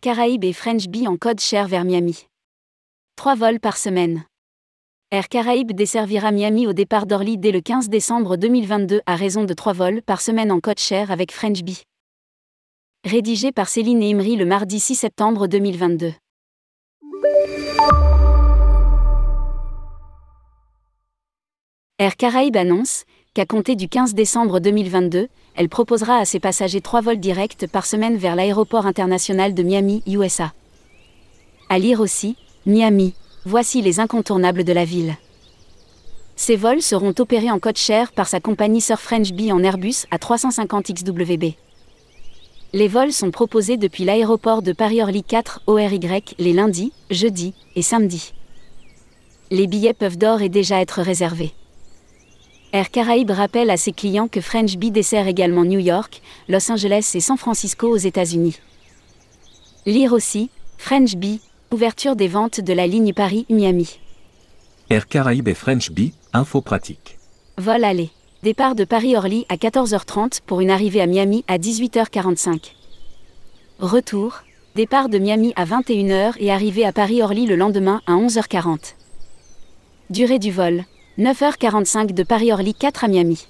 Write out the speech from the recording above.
Caraïbes et French Bee en code share vers Miami. Trois vols par semaine. Air Caraïbes desservira Miami au départ d'Orly dès le 15 décembre 2022 à raison de trois vols par semaine en code share avec French Bee. Rédigé par Céline Imri le mardi 6 septembre 2022. Air Caraïbes annonce qu'à compter du 15 décembre 2022, elle proposera à ses passagers trois vols directs par semaine vers l'aéroport international de Miami, USA. À lire aussi, Miami, voici les incontournables de la ville. Ces vols seront opérés en code share par sa compagnie Sir French Bee en Airbus à 350 XWB. Les vols sont proposés depuis l'aéroport de Paris-Orly 4 ORY les lundis, jeudis et samedis. Les billets peuvent d'ores et déjà être réservés. Air Caraïbes rappelle à ses clients que French Bee dessert également New York, Los Angeles et San Francisco aux États-Unis. Lire aussi, French Bee, ouverture des ventes de la ligne Paris-Miami. Air Caraïbes et French Bee, info pratique. Vol aller. Départ de Paris-Orly à 14h30 pour une arrivée à Miami à 18h45. Retour. Départ de Miami à 21h et arrivée à Paris-Orly le lendemain à 11h40. Durée du vol. 9h45 de Paris-Orly 4 à Miami.